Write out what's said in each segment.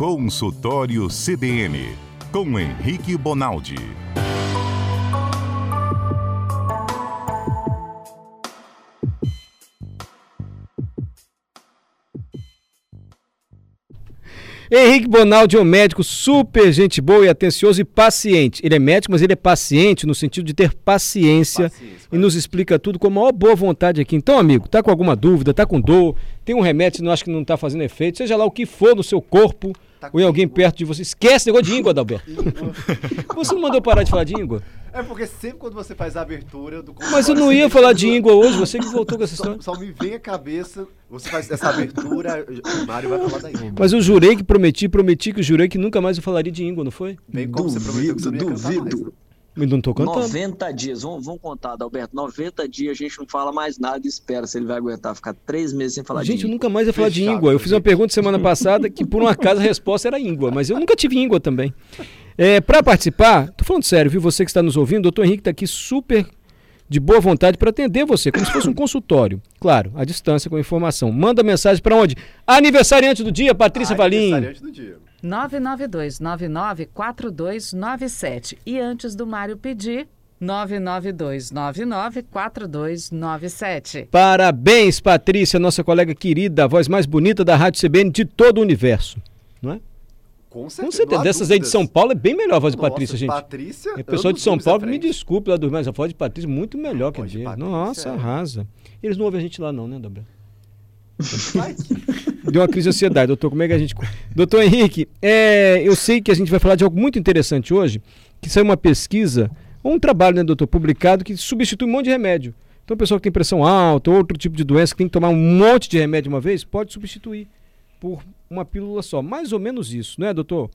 Consultório CBN, com Henrique Bonaldi. Henrique Bonaldi é um médico super gente boa e atencioso e paciente. Ele é médico, mas ele é paciente no sentido de ter paciência, paciência e nos explica tudo com a maior boa vontade aqui. Então, amigo, tá com alguma dúvida, tá com dor, tem um remédio que não acha que não tá fazendo efeito, seja lá o que for no seu corpo, Tá ou em alguém perto de você. Esquece negócio de íngua, Adalberto. você não mandou parar de falar de íngua? É porque sempre quando você faz a abertura do Mas eu não ia falar de íngua hoje, você que voltou com essa história. Só, só me vem a cabeça, você faz essa abertura, o Mário vai falar da íngua. Mas eu jurei que prometi, prometi que eu jurei que nunca mais eu falaria de íngua, não foi? Bem como duvido, você prometeu que você não ia duvido. Mas não tô cantando. 90 dias, vamos, vamos contar, Adalberto. 90 dias a gente não fala mais nada e espera se ele vai aguentar ficar três meses sem falar gente, de íngua. Gente, eu nunca mais ia falar Fechado, de íngua. Eu fiz uma pergunta semana passada que, por um acaso, a resposta era íngua, mas eu nunca tive íngua também. É, para participar, tô falando sério, viu? Você que está nos ouvindo, o doutor Henrique está aqui super de boa vontade para atender você, como se fosse um consultório. Claro, à distância com informação. Manda mensagem para onde? Aniversariante do dia, Patrícia Valim. Aniversariante do dia. 992-994297. E antes do Mário pedir, 992994297. Parabéns, Patrícia, nossa colega querida, a voz mais bonita da Rádio CBN de todo o universo, não é? Com certeza. Com certeza. Dessas aí de São Paulo é bem melhor a voz de Patrícia, gente. Patrícia. A pessoa de São Paulo, me desculpe lá do mas a voz de Patrícia é muito melhor que a dele. Nossa, é. arrasa. Eles não ouvem a gente lá, não, né, Dobra? Deu uma crise de ansiedade, doutor. Como é que a gente. Doutor Henrique, é, eu sei que a gente vai falar de algo muito interessante hoje, que saiu uma pesquisa, ou um trabalho, né, doutor, publicado, que substitui um monte de remédio. Então, a pessoa que tem pressão alta, outro tipo de doença, que tem que tomar um monte de remédio uma vez, pode substituir por uma pílula só. Mais ou menos isso, não é, doutor?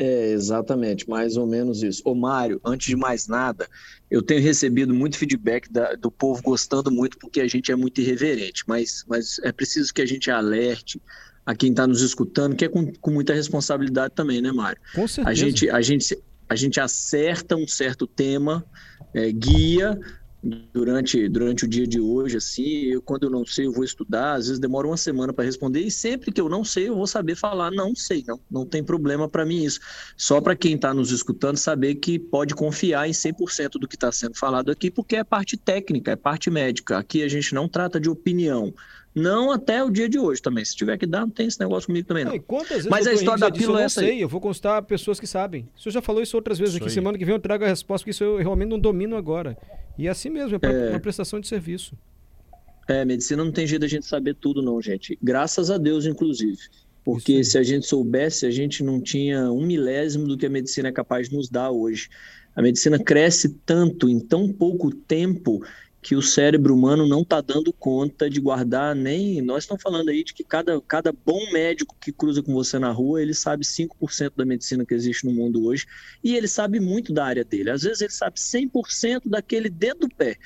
É, exatamente, mais ou menos isso. Ô Mário, antes de mais nada, eu tenho recebido muito feedback da, do povo gostando muito porque a gente é muito irreverente, mas, mas é preciso que a gente alerte a quem está nos escutando, que é com, com, muita responsabilidade também, né, Mário? Com certeza. A gente, a gente, a gente acerta um certo tema, é, guia, durante, durante o dia de hoje, assim, eu, quando eu não sei, eu vou estudar, às vezes demora uma semana para responder, e sempre que eu não sei, eu vou saber falar, não sei, não, não tem problema para mim isso. Só para quem está nos escutando saber que pode confiar em 100% do que está sendo falado aqui, porque é parte técnica, é parte médica. Aqui a gente não trata de opinião. Não até o dia de hoje também. Se tiver que dar, não tem esse negócio comigo também, não. Quantas Mas a história da pílula é essa. Eu não sei, eu vou constar pessoas que sabem. O senhor já falou isso outras vezes isso aqui. Aí. Semana que vem eu trago a resposta, porque isso eu realmente não domino agora. E é assim mesmo, é, é... uma prestação de serviço. É, medicina não tem jeito da gente saber tudo, não, gente. Graças a Deus, inclusive. Porque se a gente soubesse, a gente não tinha um milésimo do que a medicina é capaz de nos dar hoje. A medicina cresce tanto em tão pouco tempo que o cérebro humano não está dando conta de guardar nem. Nós estamos falando aí de que cada, cada bom médico que cruza com você na rua, ele sabe 5% da medicina que existe no mundo hoje e ele sabe muito da área dele. Às vezes ele sabe 100% daquele dedo do pé,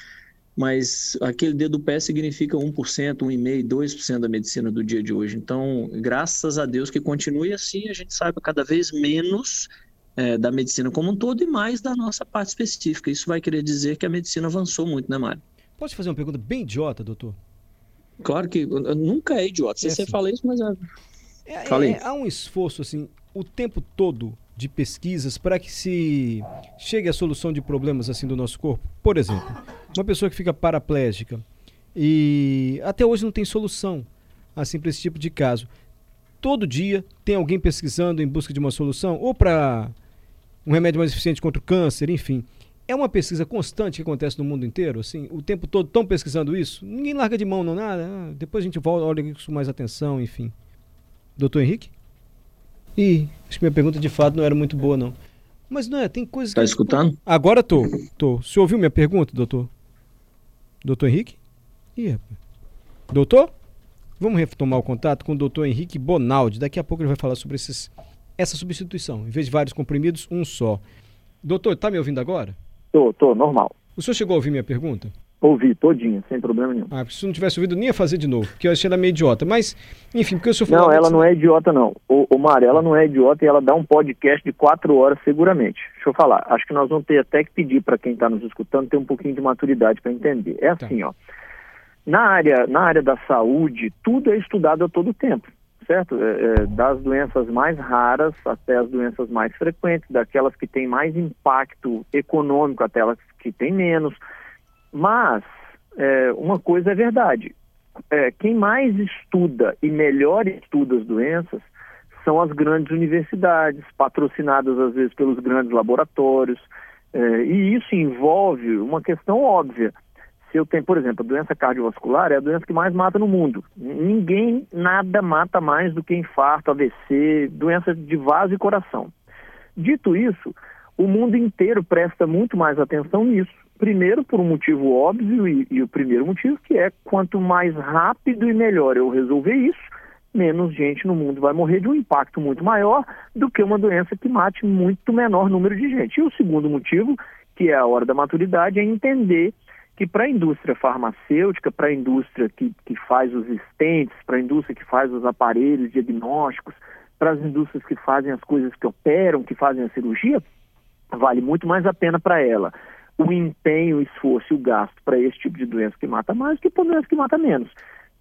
mas aquele dedo do pé significa 1%, 1,5%, 2% da medicina do dia de hoje. Então, graças a Deus que continue assim, a gente saiba cada vez menos é, da medicina como um todo e mais da nossa parte específica. Isso vai querer dizer que a medicina avançou muito, né, Mário? Posso fazer uma pergunta bem idiota, doutor? Claro que nunca é idiota. Você, é assim. fala isso, mas é... É, é, é, há um esforço assim o tempo todo de pesquisas para que se chegue à solução de problemas assim do nosso corpo. Por exemplo, uma pessoa que fica paraplégica e até hoje não tem solução assim para esse tipo de caso. Todo dia tem alguém pesquisando em busca de uma solução ou para um remédio mais eficiente contra o câncer, enfim. É uma pesquisa constante que acontece no mundo inteiro, assim, o tempo todo estão pesquisando isso. Ninguém larga de mão, não nada. Ah, depois a gente volta, olha isso com mais atenção, enfim. Doutor Henrique? Ih, acho que minha pergunta de fato não era muito boa, não. Mas não é, tem coisas tá que. Tá escutando? Agora tô, tô. Você ouviu minha pergunta, doutor? Doutor Henrique? Ih, rapaz. Doutor? Vamos retomar o contato com o doutor Henrique Bonaldi. Daqui a pouco ele vai falar sobre esses, essa substituição. Em vez de vários comprimidos, um só. Doutor, tá me ouvindo agora? Tô, tô, normal. O senhor chegou a ouvir minha pergunta? Ouvi, todinha, sem problema nenhum. Ah, se não tivesse ouvido, nem ia fazer de novo, porque eu achei ela meio idiota. Mas, enfim, porque o senhor falou... Não, ela não é idiota, não. O, o Mário, ela não é idiota e ela dá um podcast de quatro horas seguramente. Deixa eu falar. Acho que nós vamos ter até que pedir para quem está nos escutando ter um pouquinho de maturidade para entender. É tá. assim, ó. Na área, na área da saúde, tudo é estudado a todo tempo. Certo? É, é, das doenças mais raras até as doenças mais frequentes, daquelas que têm mais impacto econômico até as que têm menos. Mas é, uma coisa é verdade: é, quem mais estuda e melhor estuda as doenças são as grandes universidades, patrocinadas às vezes pelos grandes laboratórios. É, e isso envolve uma questão óbvia se eu tenho, por exemplo, a doença cardiovascular é a doença que mais mata no mundo. Ninguém, nada mata mais do que infarto, AVC, doença de vaso e coração. Dito isso, o mundo inteiro presta muito mais atenção nisso. Primeiro, por um motivo óbvio, e, e o primeiro motivo que é quanto mais rápido e melhor eu resolver isso, menos gente no mundo vai morrer de um impacto muito maior do que uma doença que mate muito menor número de gente. E o segundo motivo, que é a hora da maturidade, é entender que para a indústria farmacêutica, para a indústria que, que faz os estentes, para a indústria que faz os aparelhos diagnósticos, para as indústrias que fazem as coisas que operam, que fazem a cirurgia, vale muito mais a pena para ela o empenho, o esforço e o gasto para esse tipo de doença que mata mais que para doença que mata menos.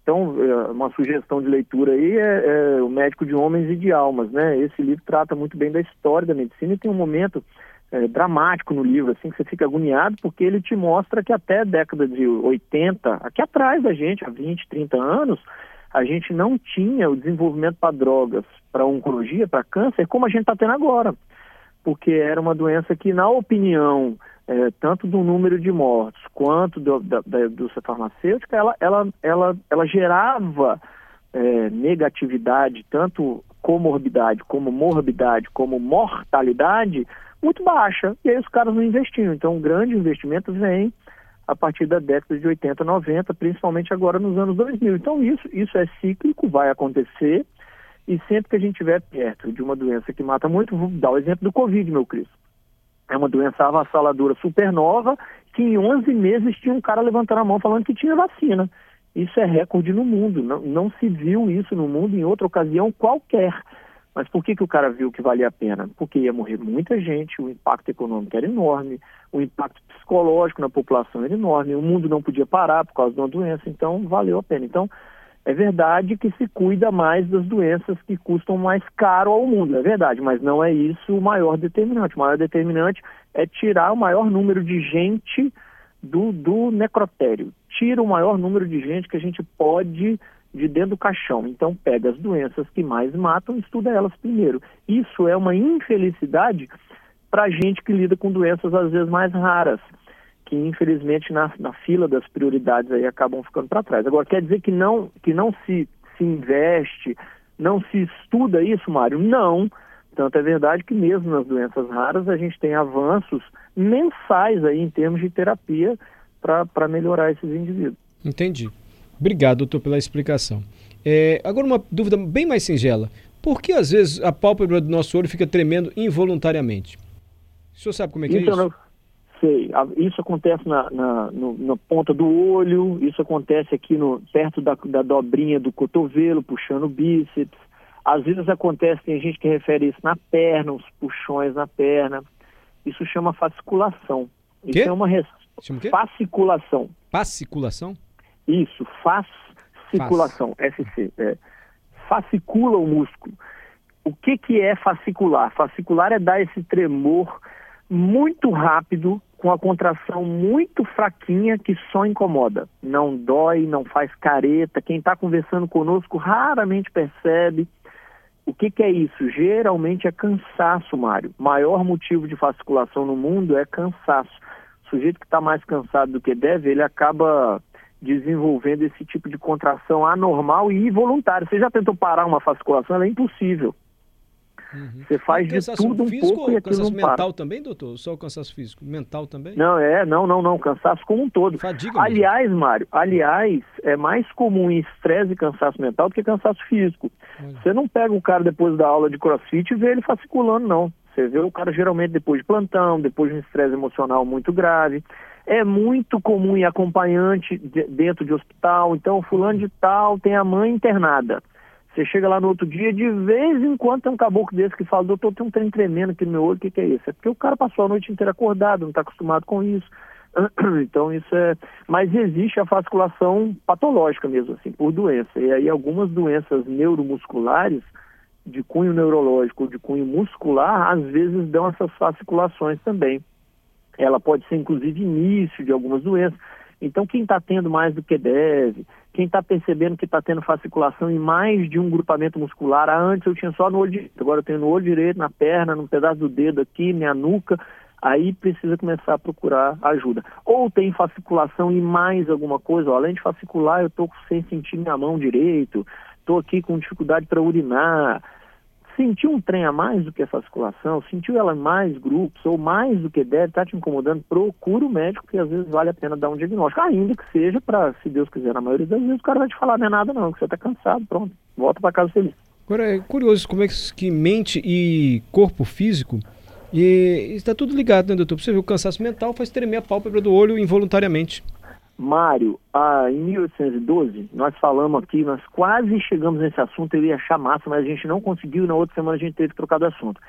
Então, é, uma sugestão de leitura aí é, é, O Médico de Homens e de Almas, né? Esse livro trata muito bem da história da medicina e tem um momento é, dramático no livro, assim, que você fica agoniado, porque ele te mostra que até a década de 80, aqui atrás da gente, há 20, 30 anos, a gente não tinha o desenvolvimento para drogas, para oncologia, para câncer, como a gente está tendo agora. Porque era uma doença que, na opinião é, tanto do número de mortos quanto do, da, da indústria farmacêutica, ela, ela, ela, ela gerava é, negatividade, tanto comorbidade como morbidade, como mortalidade, muito baixa. E aí os caras não investiam. Então, o grande investimento vem a partir da década de 80, 90, principalmente agora nos anos 2000. Então, isso, isso é cíclico, vai acontecer. E sempre que a gente estiver perto de uma doença que mata muito, vou dar o exemplo do Covid, meu Cristo. É uma doença avassaladora supernova que em 11 meses tinha um cara levantando a mão falando que tinha vacina. Isso é recorde no mundo. Não, não se viu isso no mundo em outra ocasião qualquer. Mas por que, que o cara viu que valia a pena? Porque ia morrer muita gente, o impacto econômico era enorme, o impacto psicológico na população era enorme, o mundo não podia parar por causa de uma doença, então valeu a pena. Então, é verdade que se cuida mais das doenças que custam mais caro ao mundo, é verdade, mas não é isso o maior determinante. O maior determinante é tirar o maior número de gente do, do necrotério. Tira o maior número de gente que a gente pode de dentro do caixão. Então pega as doenças que mais matam e estuda elas primeiro. Isso é uma infelicidade para gente que lida com doenças às vezes mais raras, que infelizmente na, na fila das prioridades aí acabam ficando para trás. Agora quer dizer que não que não se, se investe, não se estuda isso, Mário? Não. Tanto é verdade que mesmo nas doenças raras a gente tem avanços mensais aí em termos de terapia para melhorar esses indivíduos. Entendi. Obrigado, doutor, pela explicação. É, agora, uma dúvida bem mais singela. Por que, às vezes, a pálpebra do nosso olho fica tremendo involuntariamente? O senhor sabe como é que é isso é isso? Não sei. Isso acontece na, na, no, na, ponta do olho, isso acontece aqui no, perto da, da dobrinha do cotovelo, puxando o bíceps. Às vezes acontece, tem gente que refere isso na perna, os puxões na perna. Isso chama fasciculação. Isso que? é uma res... fasciculação. Fasciculação? Isso, fasciculação, Faz. SC. É. Fascicula o músculo. O que, que é fascicular? Fascicular é dar esse tremor muito rápido, com a contração muito fraquinha que só incomoda. Não dói, não faz careta. Quem está conversando conosco raramente percebe. O que, que, é isso? Geralmente é cansaço, Mário. O maior motivo de fasciculação no mundo é cansaço. O sujeito que está mais cansado do que deve, ele acaba desenvolvendo esse tipo de contração anormal e involuntária. Você já tentou parar uma fasciculação? Ela é impossível. Uhum. Você faz de tudo um físico, pouco e aquilo cansaço não mental para. também, doutor? Só o cansaço físico? Mental também? Não, é, não, não, não. Cansaço como um todo. Fadiga aliás, mesmo. Mário, aliás, é mais comum estresse e cansaço mental do que cansaço físico. Olha. Você não pega o cara depois da aula de crossfit e vê ele fasciculando, não. Você vê o cara geralmente depois de plantão, depois de um estresse emocional muito grave. É muito comum e acompanhante de, dentro de hospital. Então, fulano de tal tem a mãe internada. Você chega lá no outro dia, de vez em quando tem um caboclo desse que fala, doutor, tem um trem tremendo aqui no meu olho, o que, que é isso? É porque o cara passou a noite inteira acordado, não está acostumado com isso. Então isso é, mas existe a fasciculação patológica mesmo assim, por doença. E aí algumas doenças neuromusculares de cunho neurológico de cunho muscular, às vezes dão essas fasciculações também. Ela pode ser inclusive início de algumas doenças. Então quem está tendo mais do que deve, quem está percebendo que está tendo fasciculação em mais de um grupamento muscular, ah, antes eu tinha só no olho direito, agora eu tenho no olho direito, na perna, num pedaço do dedo aqui, minha nuca, aí precisa começar a procurar ajuda. Ou tem fasciculação e mais alguma coisa, ó, além de fascicular, eu estou sem sentir minha mão direito, estou aqui com dificuldade para urinar. Sentiu um trem a mais do que a fasciculação, sentiu ela em mais grupos, ou mais do que deve, está te incomodando, procura o médico, que às vezes vale a pena dar um diagnóstico, ainda que seja para, se Deus quiser, na maioria das vezes o cara vai te falar, não é nada não, que você está cansado, pronto, volta para casa feliz. Agora, é curioso como é que mente e corpo físico e está tudo ligado, né, doutor? Você vê o cansaço mental faz tremer a pálpebra do olho involuntariamente. Mário, ah, em 1812, nós falamos aqui, nós quase chegamos nesse assunto, eu ia achar massa, mas a gente não conseguiu, na outra semana a gente teve que trocar de assunto.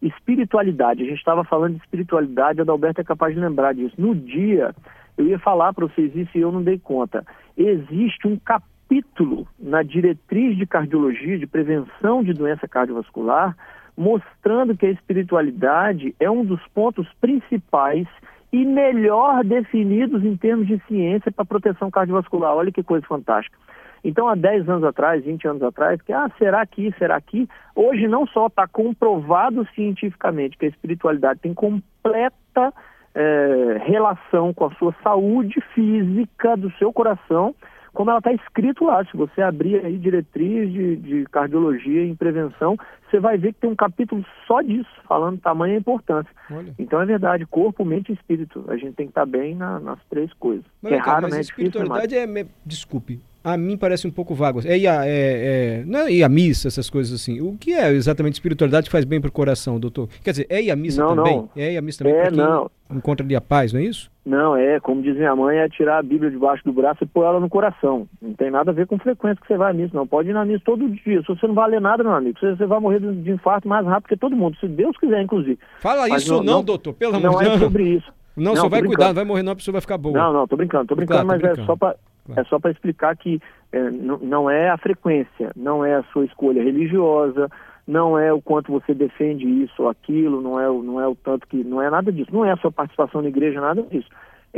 Espiritualidade, a gente estava falando de espiritualidade, a Adalberto é capaz de lembrar disso. No dia, eu ia falar para vocês isso e eu não dei conta. Existe um capítulo na diretriz de cardiologia, de prevenção de doença cardiovascular, mostrando que a espiritualidade é um dos pontos principais e melhor definidos em termos de ciência para proteção cardiovascular. Olha que coisa fantástica. Então, há 10 anos atrás, 20 anos atrás, que, ah, será que, será que? Hoje não só está comprovado cientificamente que a espiritualidade tem completa é, relação com a sua saúde física do seu coração, como ela está escrito lá. Se você abrir aí diretriz de, de cardiologia em prevenção, você vai ver que tem um capítulo só disso, falando tamanho e importância. Olha. Então é verdade, corpo, mente e espírito. A gente tem que estar bem na, nas três coisas. Mas, é raro, mas né? A espiritualidade é, é, desculpe, a mim parece um pouco vago. É, é, é, não é ir à missa, essas coisas assim. O que é exatamente espiritualidade que faz bem para o coração, doutor? Quer dizer, é ir à missa não, também? Não. É ir à missa também é, não. encontra ali a paz, não é isso? Não, é, como diz minha mãe, é tirar a Bíblia debaixo do braço e pôr ela no coração. Não tem nada a ver com frequência que você vai à missa, não. Pode ir na missa todo dia. Se você não vai ler nada, meu amigo, você, você vai morrer de infarto mais rápido que todo mundo, se Deus quiser, inclusive. Fala Mas isso não, não, doutor, pelo amor de Deus. Não é sobre isso. Não, não só vai cuidar, não vai morrer não, a pessoa vai ficar boa. Não, não, tô brincando, tô brincando, claro, tô mas brincando. é só para é só para explicar que é, não é a frequência, não é a sua escolha religiosa, não é o quanto você defende isso ou aquilo, não é, o, não é o tanto que. Não é nada disso, não é a sua participação na igreja, nada disso.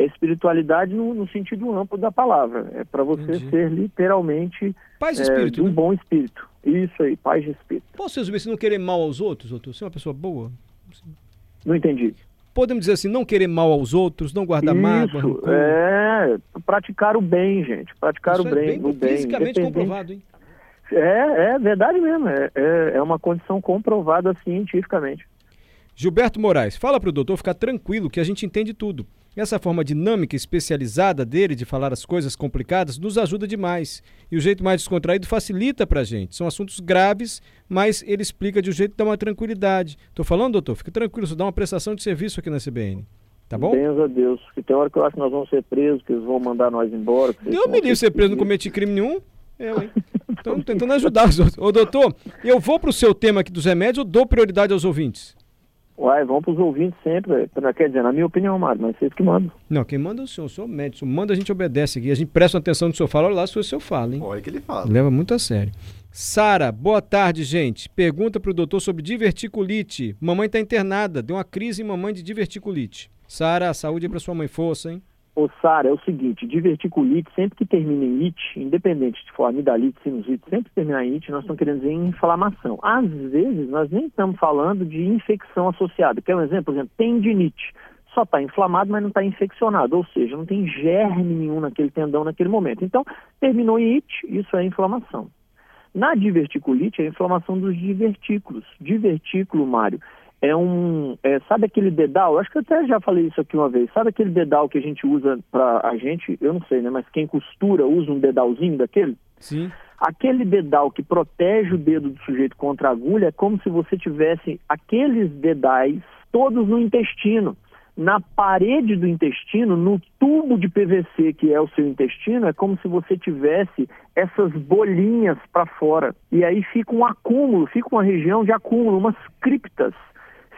É espiritualidade no, no sentido amplo da palavra. É para você Entendi. ser literalmente paz de espírito, é, um né? bom espírito. Isso aí, paz de espírito. Posso resumir se não querer mal aos outros, doutor? Você é uma pessoa boa? Não entendi podemos dizer assim, não querer mal aos outros, não guardar Isso, mágoa. Rancor. É, praticar o bem, gente. Praticar Isso o bem. É bem, o bem fisicamente comprovado, hein? É, é verdade mesmo. É, é, é uma condição comprovada cientificamente. Gilberto Moraes, fala para o doutor ficar tranquilo que a gente entende tudo. Essa forma dinâmica, especializada dele de falar as coisas complicadas nos ajuda demais. E o jeito mais descontraído facilita para a gente. São assuntos graves, mas ele explica de um jeito que dá uma tranquilidade. Estou falando, doutor? Fica tranquilo, isso dá uma prestação de serviço aqui na CBN. Tá bom? Benza a Deus. Que tem hora que eu acho que nós vamos ser presos, que eles vão mandar nós embora. Deus me livre ser preso, não cometi crime nenhum. Eu, hein? Estou tentando ajudar os outros. Ô, doutor, eu vou para o seu tema aqui dos remédios ou dou prioridade aos ouvintes? Uai, vamos para os ouvintes sempre. Quer dizer, na minha opinião, Mário, mas vocês que mandam. Não, quem manda é o senhor, eu sou médico. Manda, a gente obedece aqui. A gente presta atenção no que o senhor fala. Olha lá se o senhor fala, hein? Olha que ele fala. Leva muito a sério. Sara, boa tarde, gente. Pergunta para o doutor sobre diverticulite. Mamãe está internada. Deu uma crise em mamãe de diverticulite. Sara, saúde para sua mãe. Força, hein? Ô, Sara, é o seguinte, diverticulite, sempre que termina em it, independente de for amidalite, sinusite, sempre que terminar em it, nós estamos querendo dizer inflamação. Às vezes, nós nem estamos falando de infecção associada. Quer um exemplo? Por exemplo, tendinite. Só está inflamado, mas não está infeccionado, ou seja, não tem germe nenhum naquele tendão naquele momento. Então, terminou em it, isso é inflamação. Na diverticulite, é a inflamação dos divertículos. Divertículo, Mário, é um. É, sabe aquele dedal? Acho que eu até já falei isso aqui uma vez. Sabe aquele dedal que a gente usa para a gente? Eu não sei, né? Mas quem costura usa um dedalzinho daquele? Sim. Aquele dedal que protege o dedo do sujeito contra a agulha é como se você tivesse aqueles dedais todos no intestino. Na parede do intestino, no tubo de PVC que é o seu intestino, é como se você tivesse essas bolinhas para fora. E aí fica um acúmulo, fica uma região de acúmulo, umas criptas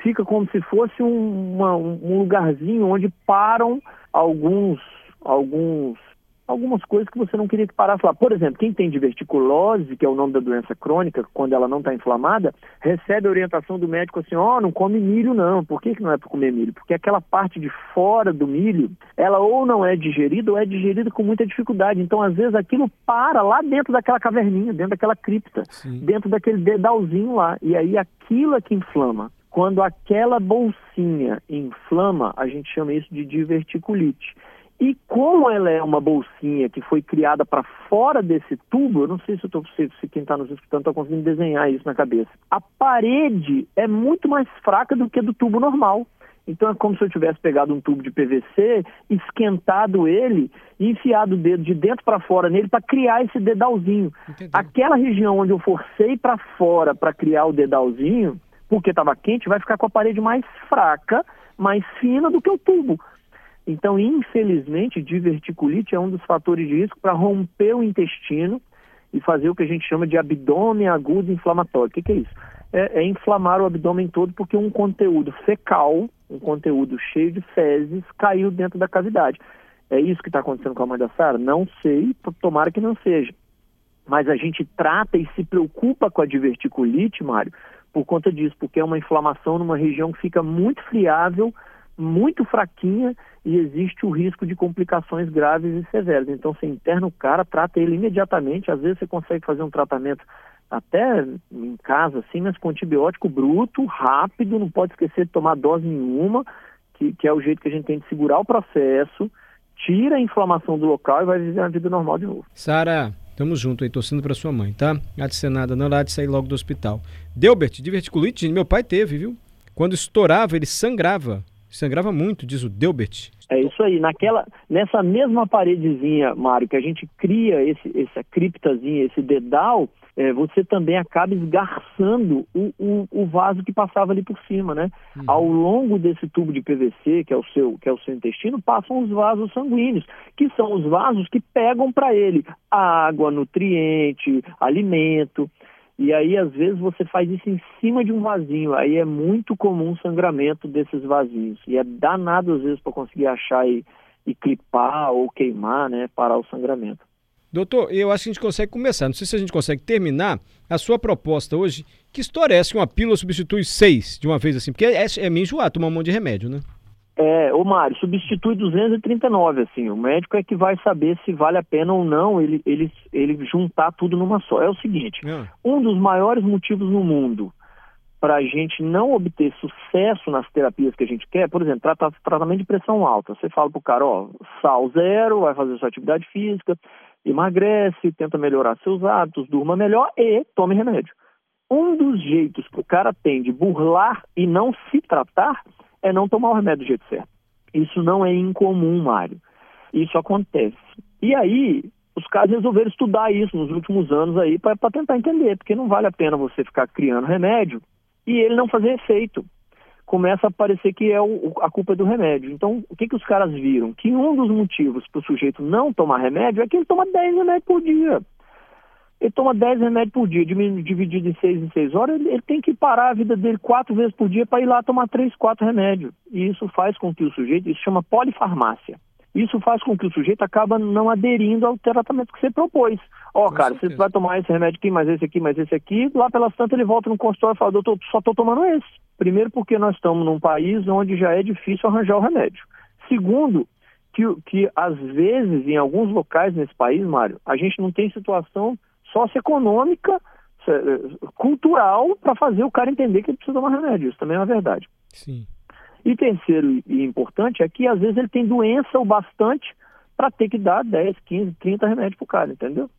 fica como se fosse um, uma, um lugarzinho onde param alguns, alguns algumas coisas que você não queria que parasse lá. Por exemplo, quem tem diverticulose, que é o nome da doença crônica, quando ela não está inflamada, recebe a orientação do médico assim, ó, oh, não come milho não. Por que, que não é para comer milho? Porque aquela parte de fora do milho, ela ou não é digerida ou é digerida com muita dificuldade. Então, às vezes, aquilo para lá dentro daquela caverninha, dentro daquela cripta, Sim. dentro daquele dedalzinho lá. E aí aquilo é que inflama. Quando aquela bolsinha inflama, a gente chama isso de diverticulite. E como ela é uma bolsinha que foi criada para fora desse tubo, eu não sei se, eu tô, se, se quem está nos escutando está conseguindo desenhar isso na cabeça. A parede é muito mais fraca do que a do tubo normal. Então é como se eu tivesse pegado um tubo de PVC, esquentado ele e enfiado o dedo de dentro para fora nele para criar esse dedalzinho. Entendi. Aquela região onde eu forcei para fora para criar o dedalzinho, porque estava quente, vai ficar com a parede mais fraca, mais fina do que o tubo. Então, infelizmente, diverticulite é um dos fatores de risco para romper o intestino e fazer o que a gente chama de abdômen agudo inflamatório. O que, que é isso? É, é, inflamar o abdômen todo porque um conteúdo fecal, um conteúdo cheio de fezes, caiu dentro da cavidade. É isso que está acontecendo com a mãe da Sara? Não sei, tomara que não seja. Mas a gente trata e se preocupa com a diverticulite, Mário, por conta disso, porque é uma inflamação numa região que fica muito friável, muito fraquinha e existe o risco de complicações graves e severas. Então, você interna o cara, trata ele imediatamente. Às vezes, você consegue fazer um tratamento até em casa, assim, mas com antibiótico bruto, rápido, não pode esquecer de tomar dose nenhuma, que, que é o jeito que a gente tem de segurar o processo, tira a inflamação do local e vai viver a vida normal de novo. Sara, Tamo junto aí, torcendo pra sua mãe, tá? Há de ser nada, não há de sair logo do hospital. Delbert, diverticulite, meu pai teve, viu? Quando estourava, ele sangrava. Sangrava muito, diz o Delbert. É isso aí. Naquela, nessa mesma paredezinha, Mário, que a gente cria esse, essa criptazinha, esse dedal, é, você também acaba esgarçando o, o, o, vaso que passava ali por cima, né? Uhum. Ao longo desse tubo de PVC, que é o seu, que é o seu intestino, passam os vasos sanguíneos, que são os vasos que pegam para ele água, nutriente, alimento. E aí, às vezes, você faz isso em cima de um vasinho. Aí é muito comum sangramento desses vasinhos. E é danado, às vezes, para conseguir achar e, e clipar ou queimar, né? Parar o sangramento. Doutor, eu acho que a gente consegue começar. Não sei se a gente consegue terminar a sua proposta hoje. Que história é essa que uma pílula substitui seis de uma vez assim? Porque é, é meio enjoar tomar um monte de remédio, né? É, ô Mário, substitui 239, assim, o médico é que vai saber se vale a pena ou não ele, ele, ele juntar tudo numa só. É o seguinte, é. um dos maiores motivos no mundo para a gente não obter sucesso nas terapias que a gente quer, por exemplo, trata, tratamento de pressão alta. Você fala pro cara, ó, sal zero, vai fazer sua atividade física, emagrece, tenta melhorar seus hábitos, durma melhor e tome remédio. Um dos jeitos que o cara tem de burlar e não se tratar é não tomar o remédio do jeito certo. Isso não é incomum, Mário. Isso acontece. E aí, os caras resolveram estudar isso nos últimos anos aí para tentar entender, porque não vale a pena você ficar criando remédio e ele não fazer efeito. Começa a parecer que é o, a culpa do remédio. Então, o que, que os caras viram? Que um dos motivos para o sujeito não tomar remédio é que ele toma 10 remédios por dia ele toma 10 remédios por dia, dividido em 6 em 6 horas, ele, ele, tem que parar a vida dele quatro vezes por dia para ir lá tomar 3, 4 remédios. E isso faz com que o sujeito, isso chama polifarmácia. Isso faz com que o sujeito acaba não aderindo ao tratamento que você propôs. Ó, oh, cara, certeza. você vai tomar esse remédio aqui, mais esse aqui, mais esse aqui, lá pelas tantas ele volta no consultório e fala, doutor, só estou tomando esse. Primeiro porque nós estamos num país onde já é difícil arranjar o remédio. Segundo, que, que às vezes, em alguns locais nesse país, Mário, a gente não tem situação socioeconômica, cultural, para fazer o cara entender que ele precisa tomar remédio. Isso também é uma verdade. Sim. E terceiro e importante é que às vezes ele tem doença o bastante para ter que dar 10, 15, 30 remédios para o cara, entendeu?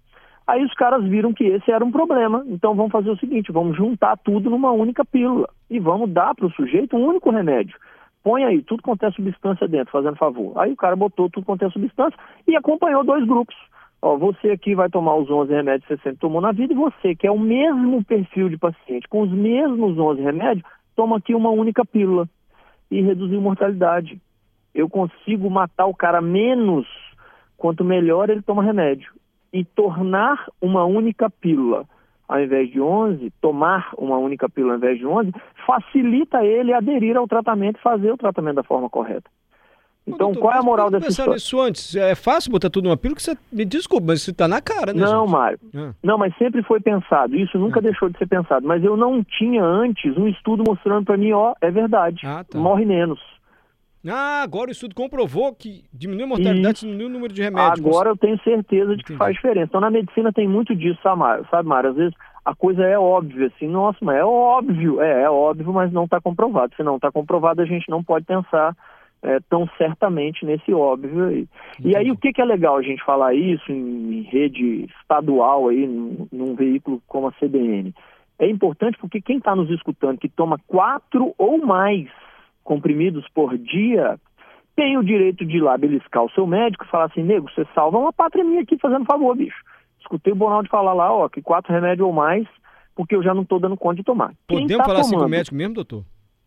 Aí os caras viram que esse era um problema, então vamos fazer o seguinte, vamos juntar tudo numa única pílula e vamos dar para o sujeito um único remédio. Põe aí tudo quanto é substância dentro, fazendo favor. Aí o cara botou tudo quanto é substância e acompanhou dois grupos. Ó, você aqui vai tomar os 11 remédios que você sempre tomou na vida e você, que é o mesmo perfil de paciente, com os mesmos 11 remédios, toma aqui uma única pílula e reduzir mortalidade. Eu consigo matar o cara menos quanto melhor ele toma remédio. E tornar uma única pílula ao invés de 11, tomar uma única pílula ao invés de 11, facilita ele aderir ao tratamento e fazer o tratamento da forma correta. Então, doutor, qual é a moral dessa história? isso antes? É fácil botar tudo numa pílula que você me desculpa, mas isso está na cara, né? Não, gente? Mário. Ah. Não, mas sempre foi pensado. Isso nunca ah. deixou de ser pensado. Mas eu não tinha antes um estudo mostrando para mim, ó, é verdade. Ah, tá. Morre menos. Ah, agora o estudo comprovou que diminui a mortalidade, e... diminui o número de remédios. Agora eu tenho certeza de Entendi. que faz diferença. Então na medicina tem muito disso? Sabe, Mário? Às vezes a coisa é óbvia, assim, nossa, mas é óbvio, é, é óbvio, mas não está comprovado. Se não está comprovado, a gente não pode pensar é, tão certamente nesse óbvio aí. Entendi. E aí o que, que, é legal a gente falar isso em, em rede estadual aí, num, num, veículo como a CBN? É importante porque quem está nos escutando que toma quatro ou mais comprimidos por dia tem o direito de ir lá beliscar o seu médico e falar assim, nego, você salva uma pátria minha aqui fazendo favor, bicho. Escutei o Bonaldo falar lá, ó, que quatro remédios ou mais, porque eu já não estou dando conta de tomar. Podemos tá falar tomando... assim com o médico mesmo, doutor?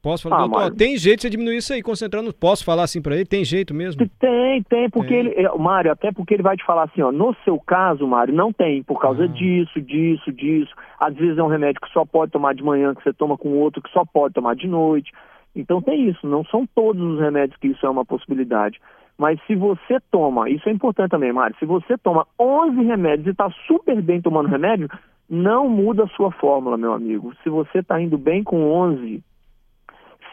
Posso falar, ah, doutor, tem jeito de você diminuir isso aí, concentrando. Posso falar assim para ele? Tem jeito mesmo? Tem, tem, porque ele, é, Mário, até porque ele vai te falar assim, ó, no seu caso, Mário, não tem, por causa ah. disso, disso, disso. Às vezes é um remédio que só pode tomar de manhã, que você toma com outro que só pode tomar de noite. Então tem isso, não são todos os remédios que isso é uma possibilidade. Mas se você toma, isso é importante também, Mário, se você toma 11 remédios e está super bem tomando remédio, não muda a sua fórmula, meu amigo. Se você está indo bem com 11,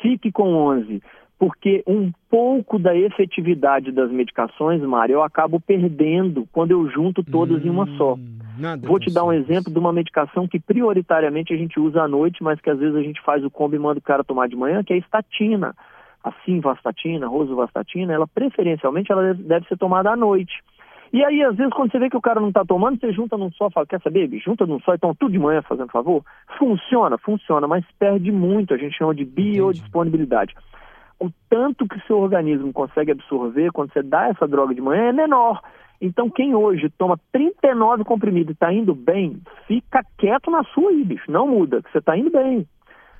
fique com 11, porque um pouco da efetividade das medicações, Mário, eu acabo perdendo quando eu junto todas hum, em uma só. Hum, Vou te dar um exemplo de uma medicação que prioritariamente a gente usa à noite, mas que às vezes a gente faz o combo e manda o cara tomar de manhã, que é a estatina. A simvastatina, a rosuvastatina, ela preferencialmente ela deve ser tomada à noite. E aí, às vezes, quando você vê que o cara não está tomando, você junta num só, fala, quer saber, bicho? Junta num só e toma tudo de manhã, fazendo favor. Funciona, funciona, mas perde muito, a gente chama de biodisponibilidade. O tanto que seu organismo consegue absorver quando você dá essa droga de manhã é menor. Então, quem hoje toma 39 comprimidos e está indo bem, fica quieto na sua aí, bicho. Não muda, que você está indo bem.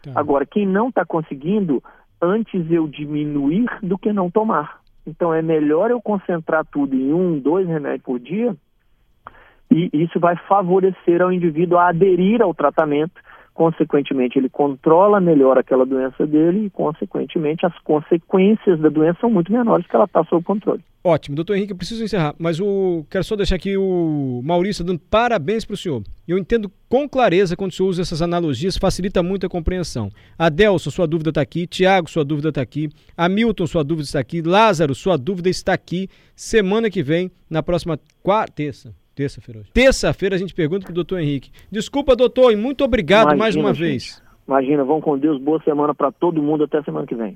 Tá. Agora, quem não está conseguindo, antes eu diminuir do que não tomar. Então é melhor eu concentrar tudo em um, dois remédios por dia, e isso vai favorecer ao indivíduo a aderir ao tratamento. Consequentemente, ele controla melhor aquela doença dele e, consequentemente, as consequências da doença são muito menores que ela está sob controle. Ótimo, doutor Henrique, eu preciso encerrar, mas o quero só deixar aqui o Maurício dando parabéns para o senhor. Eu entendo com clareza quando o senhor usa essas analogias, facilita muito a compreensão. Adelson, sua dúvida está aqui. Tiago, sua dúvida está aqui. Hamilton, sua dúvida está aqui. Lázaro, sua dúvida está aqui. Semana que vem, na próxima quarta, terça. Terça-feira hoje. Terça-feira a gente pergunta para o doutor Henrique. Desculpa, doutor, e muito obrigado Imagina, mais uma gente. vez. Imagina, vão com Deus, boa semana para todo mundo, até semana que vem.